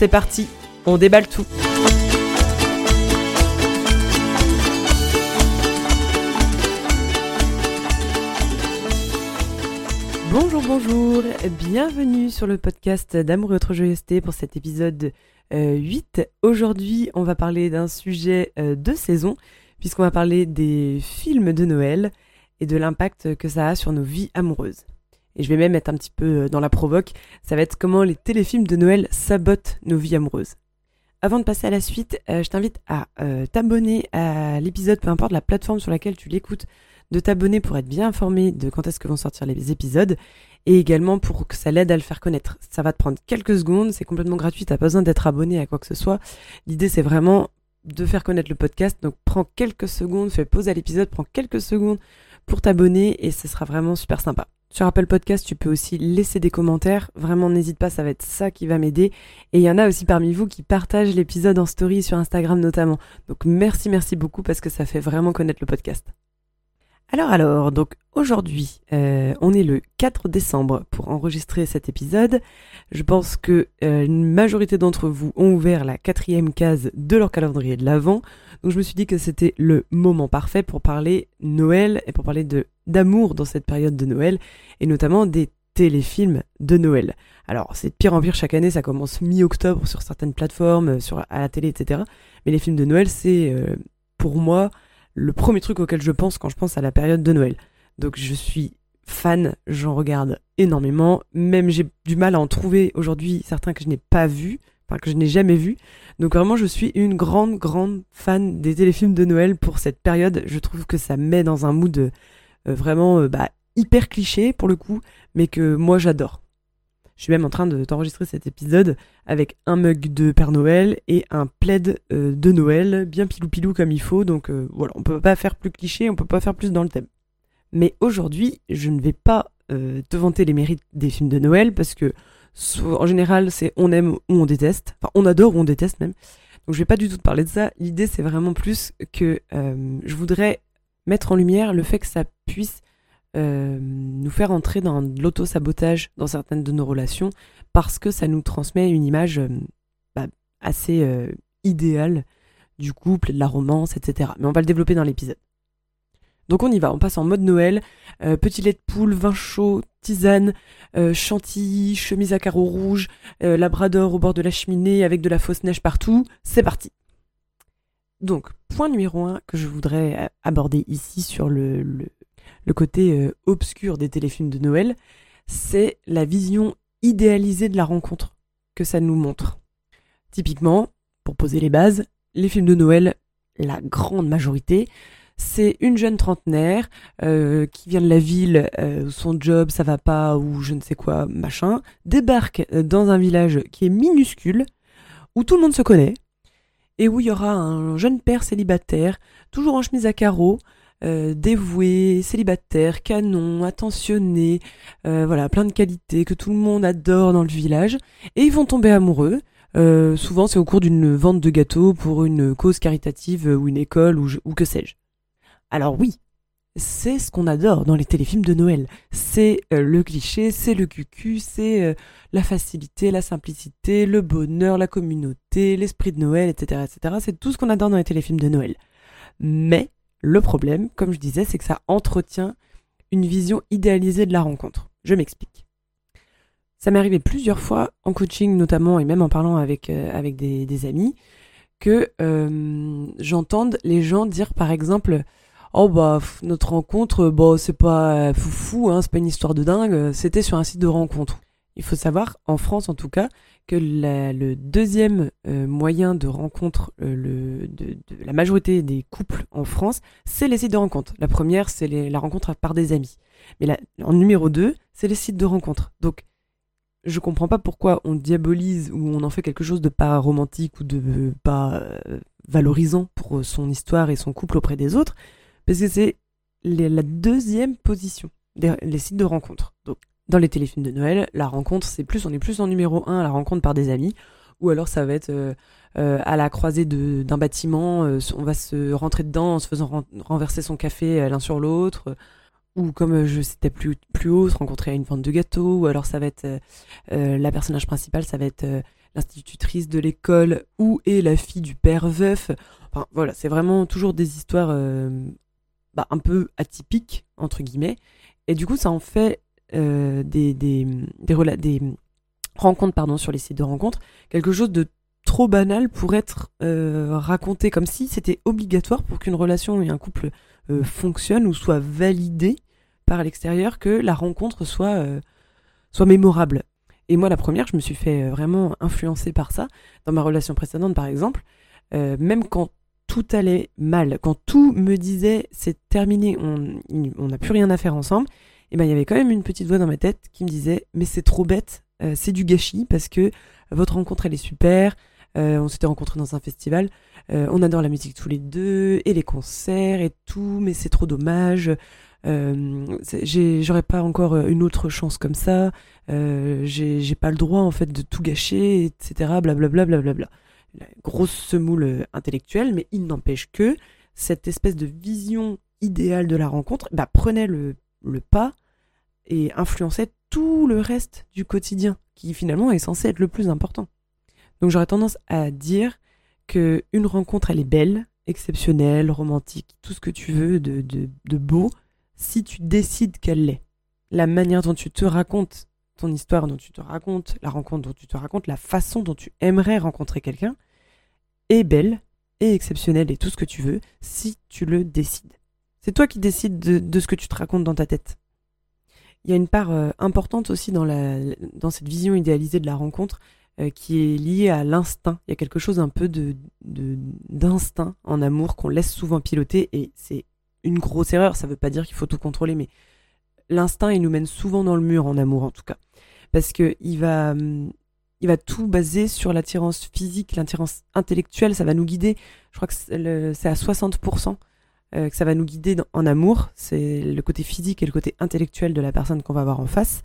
C'est parti, on déballe tout. Bonjour, bonjour, bienvenue sur le podcast d'Amour et autre joyeuseté pour cet épisode 8. Euh, Aujourd'hui, on va parler d'un sujet euh, de saison, puisqu'on va parler des films de Noël et de l'impact que ça a sur nos vies amoureuses. Et je vais même être un petit peu euh, dans la provoque, ça va être comment les téléfilms de Noël sabotent nos vies amoureuses. Avant de passer à la suite, je t'invite à t'abonner à l'épisode, peu importe la plateforme sur laquelle tu l'écoutes, de t'abonner pour être bien informé de quand est-ce que vont sortir les épisodes et également pour que ça l'aide à le faire connaître. Ça va te prendre quelques secondes, c'est complètement gratuit, t'as pas besoin d'être abonné à quoi que ce soit. L'idée c'est vraiment de faire connaître le podcast, donc prends quelques secondes, fais pause à l'épisode, prends quelques secondes pour t'abonner et ce sera vraiment super sympa. Sur Apple Podcast, tu peux aussi laisser des commentaires. Vraiment, n'hésite pas, ça va être ça qui va m'aider. Et il y en a aussi parmi vous qui partagent l'épisode en story sur Instagram notamment. Donc merci, merci beaucoup parce que ça fait vraiment connaître le podcast. Alors alors, donc aujourd'hui, euh, on est le 4 décembre pour enregistrer cet épisode. Je pense que euh, une majorité d'entre vous ont ouvert la quatrième case de leur calendrier de l'Avent. Donc je me suis dit que c'était le moment parfait pour parler Noël et pour parler d'amour dans cette période de Noël et notamment des téléfilms de Noël. Alors c'est de pire en pire chaque année, ça commence mi-octobre sur certaines plateformes, sur à la télé, etc. Mais les films de Noël, c'est euh, pour moi le premier truc auquel je pense quand je pense à la période de Noël. Donc je suis fan, j'en regarde énormément. Même j'ai du mal à en trouver aujourd'hui certains que je n'ai pas vus, enfin que je n'ai jamais vus. Donc vraiment je suis une grande, grande fan des téléfilms de Noël pour cette période. Je trouve que ça met dans un mood euh, vraiment euh, bah, hyper cliché pour le coup, mais que moi j'adore. Je suis même en train de t'enregistrer cet épisode avec un mug de Père Noël et un plaid euh, de Noël, bien pilou-pilou comme il faut. Donc euh, voilà, on peut pas faire plus cliché, on peut pas faire plus dans le thème. Mais aujourd'hui, je ne vais pas euh, te vanter les mérites des films de Noël parce que en général, c'est on aime ou on déteste. Enfin, on adore ou on déteste même. Donc je vais pas du tout te parler de ça. L'idée, c'est vraiment plus que je voudrais mettre en lumière le fait que ça puisse euh, nous faire entrer dans l'auto-sabotage dans certaines de nos relations parce que ça nous transmet une image euh, bah, assez euh, idéale du couple, de la romance, etc. Mais on va le développer dans l'épisode. Donc on y va, on passe en mode Noël, petit lait de poule, vin chaud, tisane, chantilly, chemise à carreaux rouges, labrador au bord de la cheminée avec de la fausse neige partout, c'est parti. Donc, point numéro un que je voudrais aborder ici sur le, le côté euh, obscur des téléfilms de Noël, c'est la vision idéalisée de la rencontre que ça nous montre. Typiquement, pour poser les bases, les films de Noël, la grande majorité, c'est une jeune trentenaire euh, qui vient de la ville, euh, où son job ça va pas ou je ne sais quoi machin, débarque dans un village qui est minuscule où tout le monde se connaît et où il y aura un jeune père célibataire, toujours en chemise à carreaux, euh, dévoué, célibataire, canon, attentionné, euh, voilà, plein de qualités que tout le monde adore dans le village, et ils vont tomber amoureux. Euh, souvent, c'est au cours d'une vente de gâteaux pour une cause caritative ou une école ou, ou que sais-je. Alors oui, c'est ce qu'on adore dans les téléfilms de Noël. C'est le cliché, c'est le cucu, c'est la facilité, la simplicité, le bonheur, la communauté, l'esprit de Noël, etc., etc. C'est tout ce qu'on adore dans les téléfilms de Noël. Mais le problème, comme je disais, c'est que ça entretient une vision idéalisée de la rencontre. Je m'explique. Ça m'est arrivé plusieurs fois en coaching notamment et même en parlant avec, euh, avec des, amis que euh, j'entende les gens dire par exemple oh bah notre rencontre bah c'est pas foufou hein, c'est pas une histoire de dingue c'était sur un site de rencontre il faut savoir en France en tout cas que le deuxième euh, moyen de rencontre euh, de, la majorité des couples en France, c'est les sites de rencontre. La première, c'est la rencontre par des amis. Mais en numéro 2, c'est les sites de rencontre. Donc, je comprends pas pourquoi on diabolise ou on en fait quelque chose de pas romantique ou de pas valorisant pour son histoire et son couple auprès des autres, parce que c'est la deuxième position des les sites de rencontres. Donc, dans les téléfilms de Noël, la rencontre, c'est plus, on est plus en numéro un, la rencontre par des amis, ou alors ça va être euh, à la croisée d'un bâtiment, euh, on va se rentrer dedans en se faisant renverser son café euh, l'un sur l'autre, ou comme je citais plus, plus haut, se rencontrer à une vente de gâteaux, ou alors ça va être la personnage principale, ça va être l'institutrice de l'école ou est la fille du père veuf. Enfin voilà, c'est vraiment toujours des histoires bah, un peu atypiques entre guillemets, et du coup ça en fait des, des, des, des rencontres pardon sur les sites de rencontres quelque chose de trop banal pour être euh, raconté comme si c'était obligatoire pour qu'une relation et un couple euh, fonctionnent ou soit validé par l'extérieur que la rencontre soit euh, soit mémorable. Et moi la première, je me suis fait vraiment influencer par ça dans ma relation précédente par exemple, même quand tout allait mal, quand tout me disait c'est terminé, on n'a plus rien à faire ensemble, et ben il y avait quand même une petite voix dans ma tête qui me disait mais c'est trop bête, c'est du gâchis parce que votre rencontre elle est super, euh, on s'était rencontrés dans un festival. Euh, on adore la musique tous les deux et les concerts et tout, mais c'est trop dommage. Euh, j'aurais pas encore une autre chance comme ça. j'ai pas le droit en fait de tout gâcher, etc. Blablabla, blablabla. Bla, grosse semoule intellectuelle, mais il n'empêche que cette espèce de vision idéale de la rencontre bah, prenait le, le pas et influençait tout le reste du quotidien, qui finalement est censé être le plus important. Donc j'aurais tendance à dire que une rencontre, elle est belle, exceptionnelle, romantique, tout ce que tu veux de, de, beau, si tu décides qu'elle l'est. La manière dont tu te racontes ton histoire, dont tu te racontes, la rencontre dont tu te racontes, la façon dont tu aimerais rencontrer quelqu'un, est belle et exceptionnelle et tout ce que tu veux, si tu le décides. C'est toi qui décides de, ce que tu te racontes dans ta tête. Il y a une part euh, importante aussi dans, cette vision idéalisée de la rencontre euh, qui est lié à l'instinct. Il y a quelque chose un peu d'instinct en amour qu'on laisse souvent piloter et c'est une grosse erreur. Ça veut pas dire qu'il faut tout contrôler, mais l'instinct il nous mène souvent dans le mur en amour en tout cas, parce que il va il va tout baser sur l'attirance physique, l'attirance intellectuelle. Ça va nous guider. Je crois que c'est à 60%. Euh, que ça va nous guider en amour, c'est le côté physique et le côté intellectuel de la personne qu'on va avoir en face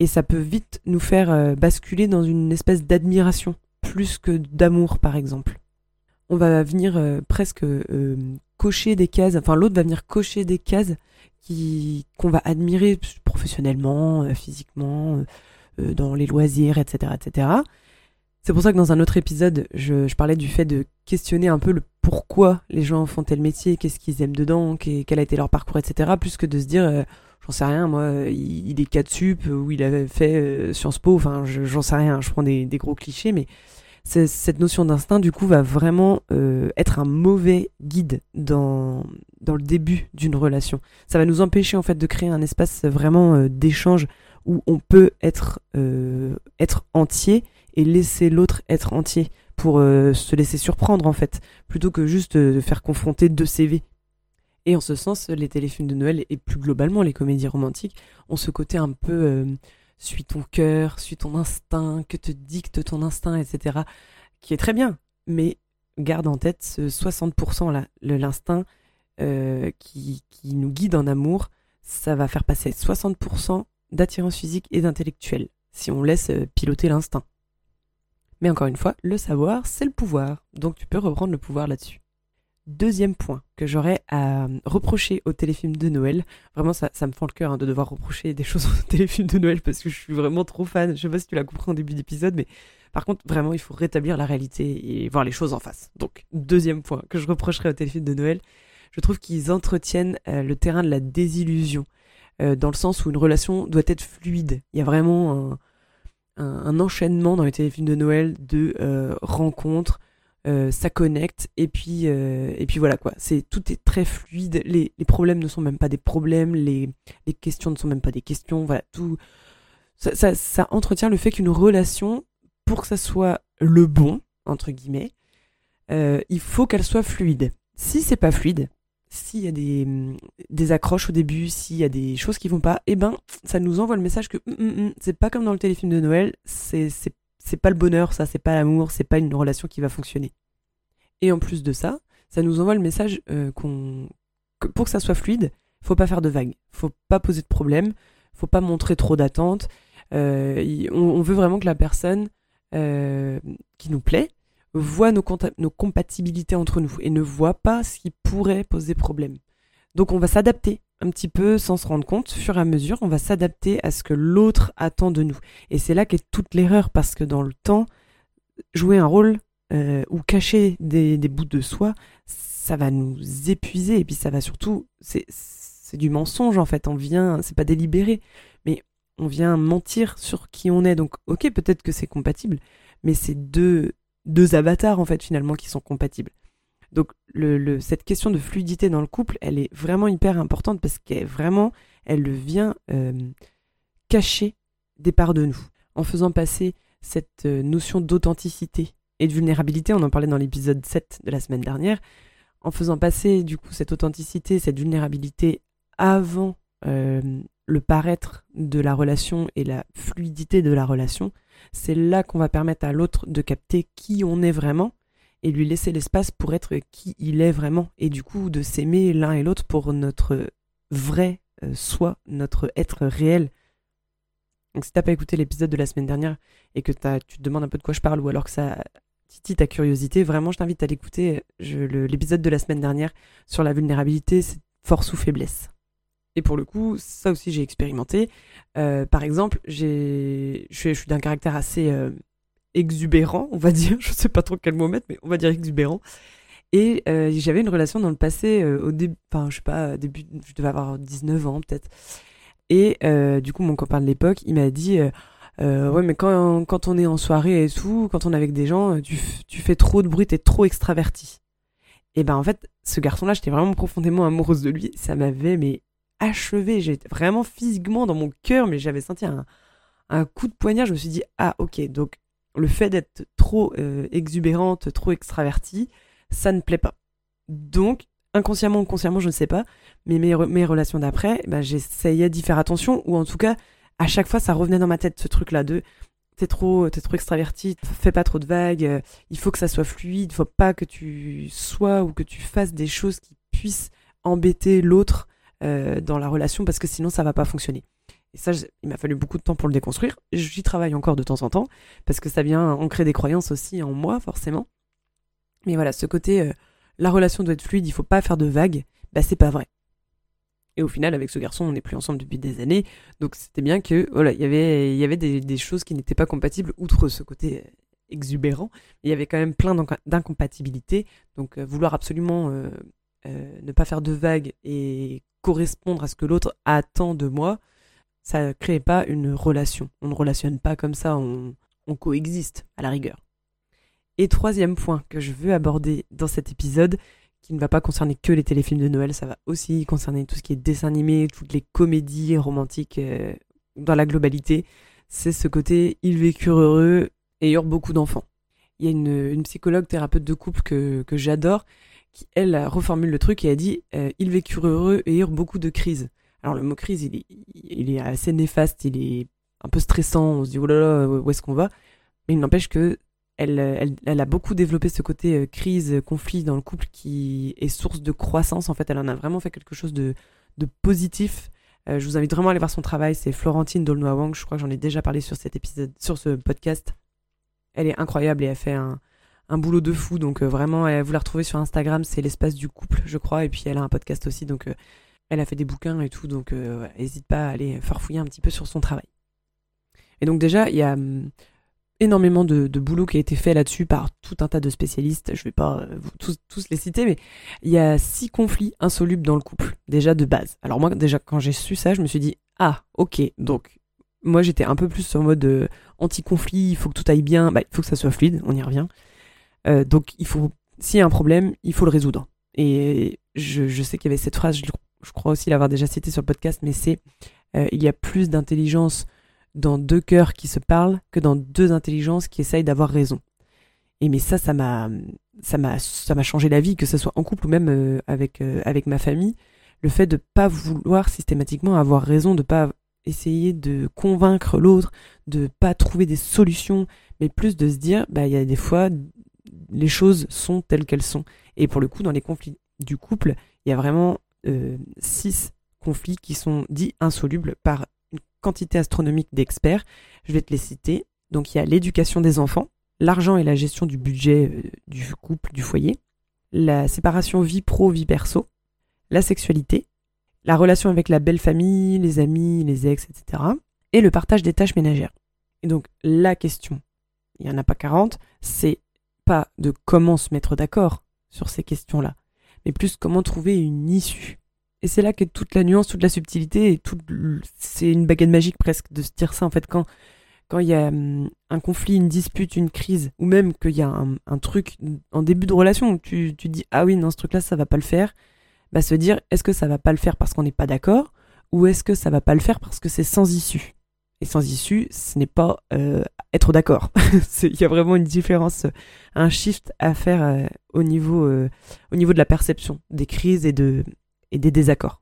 et ça peut vite nous faire euh, basculer dans une espèce d'admiration plus que d'amour par exemple. On va venir euh, presque euh, cocher des cases, enfin l'autre va venir cocher des cases qui qu'on va admirer professionnellement, physiquement, dans les loisirs, etc., etc. C'est pour ça que dans un autre épisode, je, parlais du fait de questionner un peu le pourquoi les gens font tel métier, qu'est-ce qu'ils aiment dedans, quel a été leur parcours, etc., plus que de se dire j'en sais rien, moi, il, est 4 sup ou il avait fait euh, Sciences Po, enfin, j'en sais rien, je prends des, gros clichés, mais cette notion d'instinct, du coup, va vraiment euh, être un mauvais guide dans, dans le début d'une relation. Ça va nous empêcher, en fait, de créer un espace vraiment euh, d'échange où on peut être, être entier et laisser l'autre être entier pour se laisser surprendre, en fait, plutôt que juste de faire confronter deux CV et en ce sens, les téléfilms de Noël et plus globalement les comédies romantiques ont ce côté un peu euh, suis ton cœur, suis ton instinct, que te dicte ton instinct, etc. qui est très bien. Mais garde en tête ce 60% là, l'instinct euh, qui, qui nous guide en amour, ça va faire passer 60% d'attirance physique et d'intellectuel si on laisse euh, piloter l'instinct. Mais encore une fois, le savoir, c'est le pouvoir. Donc tu peux reprendre le pouvoir là-dessus. Deuxième point que j'aurais à reprocher au téléfilm de Noël, vraiment ça, ça me fend le cœur hein, de devoir reprocher des choses au téléfilm de Noël parce que je suis vraiment trop fan. Je sais pas si tu l'as compris en début d'épisode, mais par contre vraiment il faut rétablir la réalité et voir les choses en face. Donc deuxième point que je reprocherais au téléfilm de Noël, je trouve qu'ils entretiennent euh, le terrain de la désillusion euh, dans le sens où une relation doit être fluide. Il y a vraiment un, un, enchaînement dans les téléfilms de Noël de euh, rencontres euh, ça connecte et puis euh, et puis voilà quoi. C'est tout est très fluide. Les, les, problèmes ne sont même pas des problèmes. Les, les questions ne sont même pas des questions. Voilà tout ça, ça, ça entretient le fait qu'une relation pour que ça soit le bon entre guillemets euh, il faut qu'elle soit fluide. Si c'est pas fluide s'il y a des, accroches au début, s'il y a des choses qui vont pas, eh ben, ça nous envoie le message que hum, hum, c'est pas comme dans le téléfilm de Noël, c'est pas le bonheur, ça, c'est pas l'amour, c'est pas une relation qui va fonctionner. Et en plus de ça, ça nous envoie le message euh, qu'on que pour que ça soit fluide, faut pas faire de vagues, faut pas poser de problème, faut pas montrer trop d'attentes. Euh, on, veut vraiment que la personne euh, qui nous plaît voit nos, nos compatibilités entre nous et ne voit pas ce qui pourrait poser problème. Donc on va s'adapter un petit peu sans se rendre compte, fur et à mesure, on va s'adapter à ce que l'autre attend de nous. Et c'est là qu'est toute l'erreur, parce que dans le temps, jouer un rôle euh, ou cacher des, des, bouts de soi, ça va nous épuiser, et puis ça va surtout, c'est du mensonge en fait, on vient, c'est pas délibéré, mais on vient mentir sur qui on est. Donc ok, peut-être que c'est compatible, mais c'est deux, deux avatars en fait finalement qui sont compatibles. Donc cette question de fluidité dans le couple, elle est vraiment hyper importante parce qu'elle vraiment, elle vient euh, cacher des parts de nous. En faisant passer cette euh, notion d'authenticité et de vulnérabilité, on en parlait dans l'épisode 7 de la semaine dernière, en faisant passer du coup cette authenticité, cette vulnérabilité avant euh, le paraître de la relation et la fluidité de la relation, c'est là qu'on va permettre à l'autre de capter qui on est vraiment et lui laisser l'espace pour être qui il est vraiment et du coup de s'aimer l'un et l'autre pour notre vrai euh, soi, notre être réel. Donc si t'as pas écouté l'épisode de la semaine dernière et que tu te demandes un peu de quoi je parle ou alors que ça titille ta curiosité, vraiment je t'invite à l'écouter. L'épisode de la semaine dernière sur la vulnérabilité, force ou faiblesse. Et pour le coup, ça aussi j'ai expérimenté. Euh, par exemple, je suis d'un caractère assez euh, exubérant, on va dire. Je sais pas trop quel mot mettre, mais on va dire exubérant. Et euh, j'avais une relation dans le passé, au début, enfin, je sais pas, début, je devais avoir 19 ans peut-être. Et du coup, mon copain de l'époque, il m'a dit Ouais, mais quand, quand on est en soirée et tout, quand on est avec des gens, tu, tu fais trop de bruit, t'es trop extraverti. Et ben en fait, ce garçon-là, j'étais vraiment profondément amoureuse de lui. Ça m'avait mais achevé. J'étais vraiment physiquement dans mon cœur, mais j'avais senti un, un coup de poignard. Je me suis dit ah ok, donc le fait d'être trop euh, exubérante, trop extravertie, ça ne plaît pas. Donc, inconsciemment ou consciemment, je ne sais pas, mais mes, mes relations d'après, bah, j'essayais d'y faire attention, ou en tout cas, à chaque fois, ça revenait dans ma tête, ce truc-là de t'es trop, es trop extraverti, fais pas trop de vagues, euh, il faut que ça soit fluide, faut pas que tu sois ou que tu fasses des choses qui puissent embêter l'autre euh, dans la relation, parce que sinon, ça va pas fonctionner. Et ça, il m'a fallu beaucoup de temps pour le déconstruire. J'y travaille encore de temps en temps, parce que ça vient ancrer des croyances aussi en moi, forcément. Mais voilà, ce côté, euh, la relation doit être fluide, il faut pas faire de vagues, bah c'est pas vrai. Et au final, avec ce garçon, on n'est plus ensemble depuis des années, donc c'était bien que, voilà, y il y avait des, choses qui n'étaient pas compatibles, outre ce côté euh, exubérant, il y avait quand même plein d'incompatibilités, donc euh, vouloir absolument ne pas faire de vagues et correspondre à ce que l'autre attend de moi, ça ne crée pas une relation. On ne relationne pas comme ça, on, coexiste à la rigueur. Et troisième point que je veux aborder dans cet épisode, qui ne va pas concerner que les téléfilms de Noël, ça va aussi concerner tout ce qui est dessin animé, toutes les comédies romantiques euh, dans la globalité, c'est ce côté ils vécurent heureux et eurent beaucoup d'enfants. Il y a une, psychologue thérapeute de couple que, j'adore, elle reformule le truc et a dit euh, ils vécurent heureux et eurent beaucoup de crises. Alors le mot crise, il est, assez néfaste, il est un peu stressant, on se dit oh là là, où est-ce qu'on va? Mais il n'empêche que elle, a beaucoup développé ce côté euh, crise, conflit dans le couple qui est source de croissance. En fait, elle en a vraiment fait quelque chose de, positif. Euh, je vous invite vraiment à aller voir son travail. C'est Florentine Dolnoa-Wang. Je crois que j'en ai déjà parlé sur cet épisode, sur ce podcast. Elle est incroyable et elle fait un, un boulot de fou. Donc euh, vraiment, vous la retrouvez sur Instagram. C'est l'espace du couple, je crois. Et puis elle a un podcast aussi. Donc elle a fait des bouquins et tout, donc n'hésite euh, pas à aller farfouiller un petit peu sur son travail. Et donc déjà, il y a hum, énormément de, boulot qui a été fait là-dessus par tout un tas de spécialistes. Je vais pas euh, tous, les citer, mais il y a six conflits insolubles dans le couple, déjà de base. Alors moi, déjà, quand j'ai su ça, je me suis dit, ah, ok, donc moi j'étais un peu plus en mode euh, anti-conflit, il faut que tout aille bien, bah, il faut que ça soit fluide, on y revient. Donc il faut, s'il y a un problème, il faut le résoudre. Et je, je sais qu'il y avait cette phrase, je je crois aussi l'avoir déjà cité sur le podcast, mais c'est euh, il y a plus d'intelligence dans deux cœurs qui se parlent que dans deux intelligences qui essayent d'avoir raison. Et mais ça, ça m'a, ça m'a, ça m'a changé la vie, que ce soit en couple ou même euh, avec euh, avec ma famille. Le fait de pas vouloir systématiquement avoir raison, de pas essayer de convaincre l'autre, de pas trouver des solutions, mais plus de se dire, bah il y a des fois les choses sont telles qu'elles sont. Et pour le coup, dans les conflits du couple, il y a vraiment euh, six conflits qui sont dits insolubles par une quantité astronomique d'experts. Je vais te les citer. Donc il y a l'éducation des enfants, l'argent et la gestion du budget euh, du couple, du foyer, la séparation vie pro-vie perso, la sexualité, la relation avec la belle famille, les amis, les ex, etc. Et le partage des tâches ménagères. Et donc la question, il n'y en a pas 40, c'est pas de comment se mettre d'accord sur ces questions-là, mais plus comment trouver une issue. Et c'est là qu'est toute la nuance, toute la subtilité, et tout, c'est une baguette magique presque de se dire ça en fait quand quand il y a hum, un conflit, une dispute, une crise, ou même qu'il y a un, truc en début de relation où tu, tu dis ah oui non ce truc-là ça va pas le faire, bah se dire est-ce que ça va pas le faire parce qu'on n'est pas d'accord, ou est-ce que ça va pas le faire parce que c'est sans issue? Et sans issue, ce n'est pas euh, être d'accord. Il y a vraiment une différence, un shift à faire euh, au niveau, euh, au niveau de la perception des crises et de et des désaccords.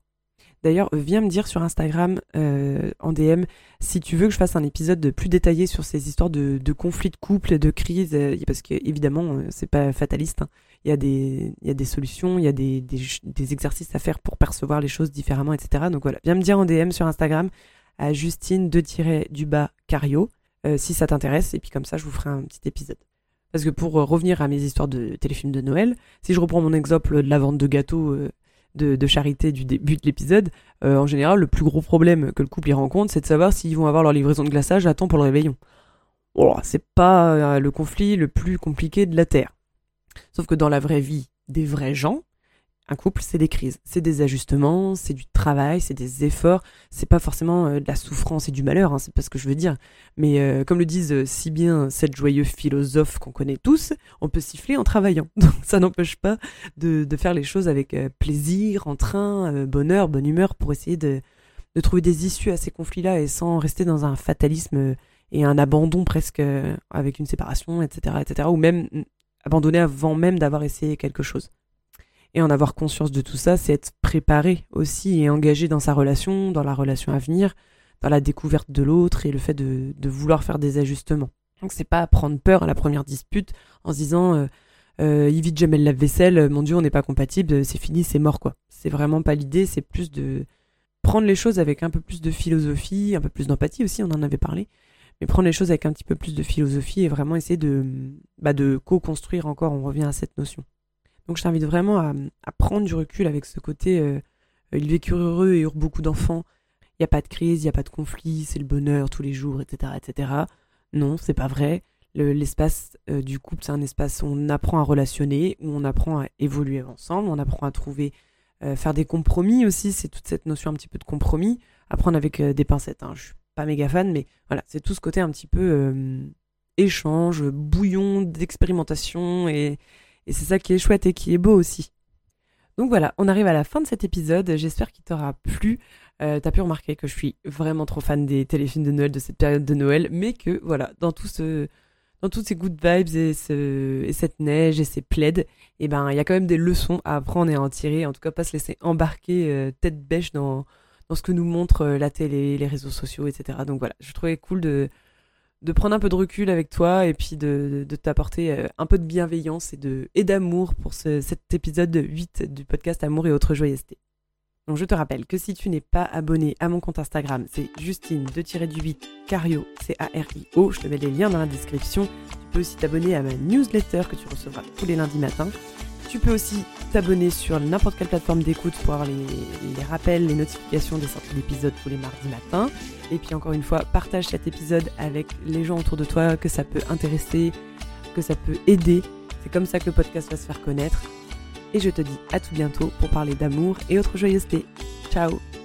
D'ailleurs, viens me dire sur Instagram euh, en DM si tu veux que je fasse un épisode plus détaillé sur ces histoires de, de conflits de couple, de crises, euh, parce que évidemment, euh, c'est pas fataliste. Hein. Il y a des, il y a des solutions, il y a des, des, des, exercices à faire pour percevoir les choses différemment, etc. Donc voilà, viens me dire en DM sur Instagram à Justine de du bas Cario si ça t'intéresse, et puis comme ça, je vous ferai un petit épisode. Parce que pour revenir à mes histoires de téléfilms de Noël, si je reprends mon exemple de la vente de gâteaux de, charité du début de l'épisode, euh, en général, le plus gros problème que le couple y rencontre, c'est de savoir s'ils vont avoir leur livraison de glaçage à temps pour le réveillon. Oh, c'est pas euh, le conflit le plus compliqué de la Terre. Sauf que dans la vraie vie des vrais gens, un couple, c'est des crises, c'est des ajustements, c'est du travail, c'est des efforts. C'est pas forcément euh, de la souffrance et du malheur, hein, c'est pas ce que je veux dire. Mais euh, comme le disent euh, si bien cette joyeux philosophe qu'on connaît tous, on peut siffler en travaillant. Donc ça n'empêche pas de, faire les choses avec plaisir, entrain, bonheur, bonne humeur pour essayer de, de trouver des issues à ces conflits-là et sans rester dans un fatalisme et un abandon presque avec une séparation, etc., etc. Ou même mm, abandonner avant même d'avoir essayé quelque chose. Et en avoir conscience de tout ça, c'est être préparé aussi et engagé dans sa relation, dans la relation à venir, dans la découverte de l'autre et le fait de, vouloir faire des ajustements. Donc c'est pas prendre peur à la première dispute en se disant euh, euh, il vide jamais le lave-vaisselle, mon dieu on n'est pas compatible, c'est fini, c'est mort quoi. C'est vraiment pas l'idée, c'est plus de prendre les choses avec un peu plus de philosophie, un peu plus d'empathie aussi, on en avait parlé, mais prendre les choses avec un petit peu plus de philosophie et vraiment essayer de, bah, de co-construire encore, on revient à cette notion. Donc je t'invite vraiment à, prendre du recul avec ce côté euh, ils vécurent heureux et eurent beaucoup d'enfants. Il n'y a pas de crise, il n'y a pas de conflit, c'est le bonheur tous les jours, etc. etc. Non, c'est pas vrai. L'espace euh, du couple, c'est un espace où on apprend à relationner, où on apprend à évoluer ensemble, on apprend à trouver, euh, faire des compromis aussi. C'est toute cette notion un petit peu de compromis. Apprendre avec des pincettes. Hein. Je suis pas méga fan, mais voilà, c'est tout ce côté un petit peu échange, bouillon d'expérimentation et, et c'est ça qui est chouette et qui est beau aussi. Donc voilà, on arrive à la fin de cet épisode. J'espère qu'il t'aura plu. Euh, T'as pu remarquer que je suis vraiment trop fan des téléfilms de Noël, de cette période de Noël, mais que voilà, dans tout ce, dans toutes ces good vibes et, ce, et cette neige et ces plaids, eh ben il y a quand même des leçons à apprendre et à en tirer. En tout cas, pas se laisser embarquer euh, tête bêche dans, dans ce que nous montre euh, la télé, les réseaux sociaux, etc. Donc voilà, je trouvais cool de de prendre un peu de recul avec toi et puis de, de, t'apporter euh, un peu de bienveillance et et d'amour pour ce, cet épisode 8 du podcast Amour et autres joyeusetés. Donc je te rappelle que si tu n'es pas abonné à mon compte Instagram, c'est Justine de du 8 Cario, c A R I O, je te mets les liens dans la description. Tu peux aussi t'abonner à ma newsletter que tu recevras tous les lundis matins. Tu peux aussi t'abonner sur n'importe quelle plateforme d'écoute pour avoir les, rappels, les notifications des sorties d'épisodes tous les mardis matins. Et puis encore une fois, partage cet épisode avec les gens autour de toi que ça peut intéresser, que ça peut aider. C'est comme ça que le podcast va se faire connaître. Et je te dis à tout bientôt pour parler d'amour et autres joyeusetés. Ciao